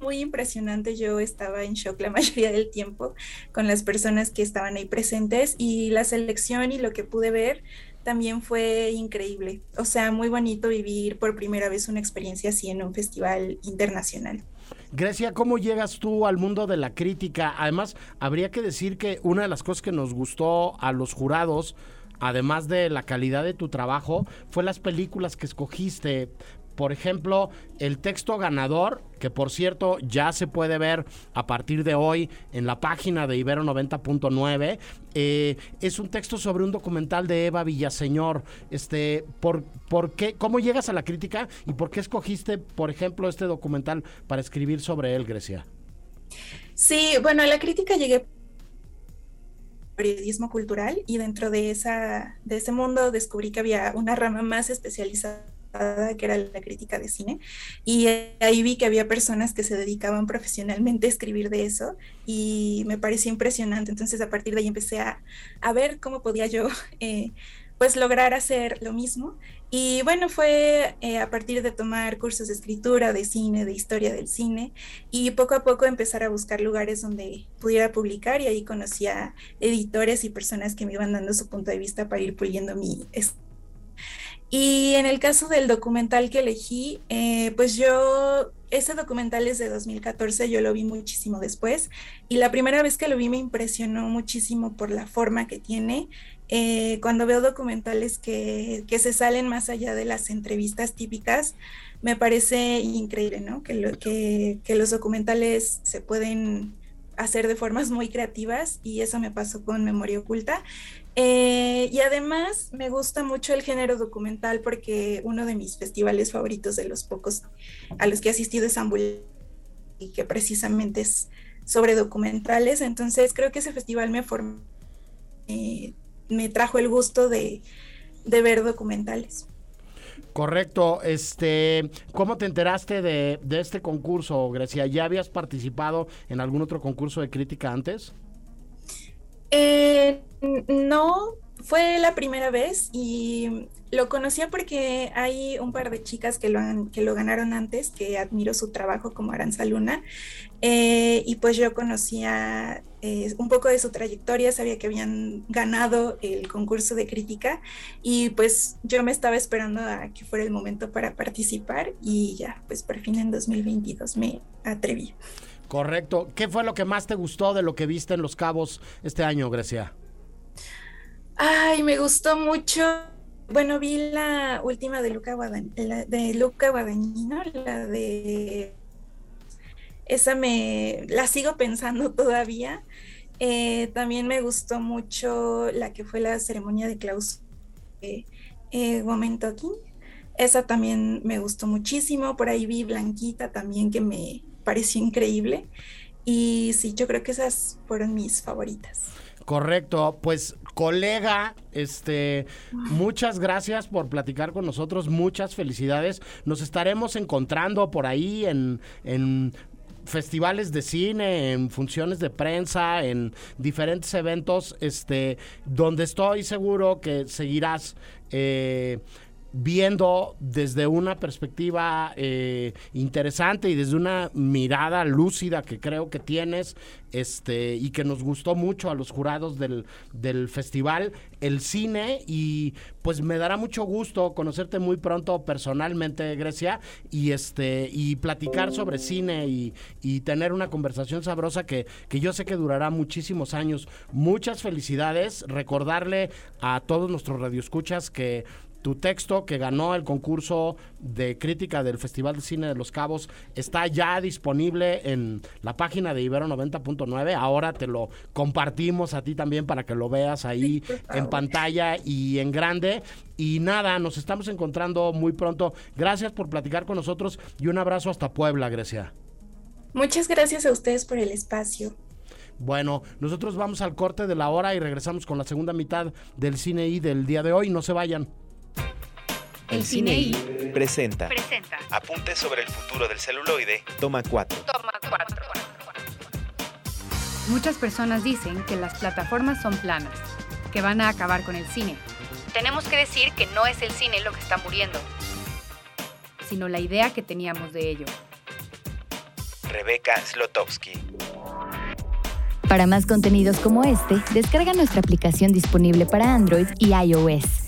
muy impresionante. Yo estaba en shock la [laughs] mayoría del tiempo con las personas que estaban ahí presentes y la selección y lo que pude ver también fue increíble. O sea, muy bonito vivir por primera vez una experiencia así en un festival internacional. Grecia, ¿cómo llegas tú al mundo de la crítica? Además, habría que decir que una de las cosas que nos gustó a los jurados, además de la calidad de tu trabajo, fue las películas que escogiste. Por ejemplo, el texto ganador, que por cierto ya se puede ver a partir de hoy en la página de Ibero 90.9, eh, es un texto sobre un documental de Eva Villaseñor. Este, por, por qué, ¿Cómo llegas a la crítica y por qué escogiste, por ejemplo, este documental para escribir sobre él, Grecia? Sí, bueno, a la crítica llegué periodismo cultural y dentro de, esa, de ese mundo descubrí que había una rama más especializada que era la crítica de cine, y ahí vi que había personas que se dedicaban profesionalmente a escribir de eso y me pareció impresionante. Entonces a partir de ahí empecé a, a ver cómo podía yo [laughs] eh, pues lograr hacer lo mismo. Y bueno, fue eh, a partir de tomar cursos de escritura, de cine, de historia del cine, y poco a poco empezar a buscar lugares donde pudiera publicar y ahí conocí a editores y personas que me iban dando su punto de vista para ir puliendo mi y en el caso del documental que elegí, eh, pues yo, ese documental es de 2014, yo lo vi muchísimo después y la primera vez que lo vi me impresionó muchísimo por la forma que tiene. Eh, cuando veo documentales que, que, se salen más allá de las entrevistas típicas, me parece increíble, ¿no? Que, lo, que, que los documentales se pueden hacer de formas muy creativas y eso me pasó con Memoria Oculta. Eh, y además me gusta mucho el género documental porque uno de mis festivales favoritos de los pocos a los que he asistido es Ambul y que precisamente es sobre documentales. Entonces creo que ese festival me formó, me trajo el gusto de, de ver documentales. Correcto. Este, ¿cómo te enteraste de, de, este concurso, Grecia? ¿Ya habías participado en algún otro concurso de crítica antes? Eh, no, fue la primera vez y lo conocía porque hay un par de chicas que lo, ganaron antes, que admiro su trabajo como Aranza Luna. Eh, y pues yo conocía eh, un poco de su trayectoria, sabía que habían ganado el concurso de crítica y pues yo me estaba esperando a que fuera el momento para participar y ya, pues por fin en 2022 me atreví. Correcto. ¿Qué fue lo que más te gustó de lo que viste en Los Cabos este año, Grecia? Ay, me gustó mucho. Bueno, vi la última de Luca, de Luca Guadagnino, la de... Esa me... la sigo pensando [laughs] todavía. Eh, también me gustó mucho la que fue la ceremonia de clausura de eh, aquí. Esa también me gustó muchísimo. Por ahí vi Blanquita también que me, pareció increíble. Y sí, yo creo que esas fueron mis favoritas. Correcto, pues colega, este, muchas gracias por platicar con nosotros, muchas felicidades. Nos estaremos encontrando por ahí en, en festivales de cine, en funciones de prensa, en diferentes eventos, este, donde estoy seguro que seguirás eh, viendo desde una perspectiva eh, interesante y desde una mirada lúcida que creo que tienes este y que nos gustó mucho a los jurados del, del festival el cine. Y pues me dará mucho gusto conocerte muy pronto personalmente Grecia y este y platicar sobre cine y, y tener una conversación sabrosa que, que yo sé que durará muchísimos años. Muchas felicidades. Recordarle a todos nuestros radioescuchas que tu texto que ganó el concurso de crítica del Festival de Cine de Los Cabos está ya disponible en la página de Ibero 90.9. Ahora te lo compartimos a ti también para que lo veas ahí en pantalla y en grande. Y nada, nos estamos encontrando muy pronto. Gracias por platicar con nosotros y un abrazo hasta Puebla, Grecia. Muchas gracias a ustedes por el espacio. Bueno, nosotros vamos al corte de la hora y regresamos con la segunda mitad del cine y del día de hoy. No se vayan. El Cine presenta. presenta. Apuntes sobre el futuro del celuloide. Toma 4. Toma 4. Muchas personas dicen que las plataformas son planas, que van a acabar con el cine. Tenemos que decir que no es el cine lo que está muriendo, sino la idea que teníamos de ello. Rebeca Slotowski. Para más contenidos como este, descarga nuestra aplicación disponible para Android y iOS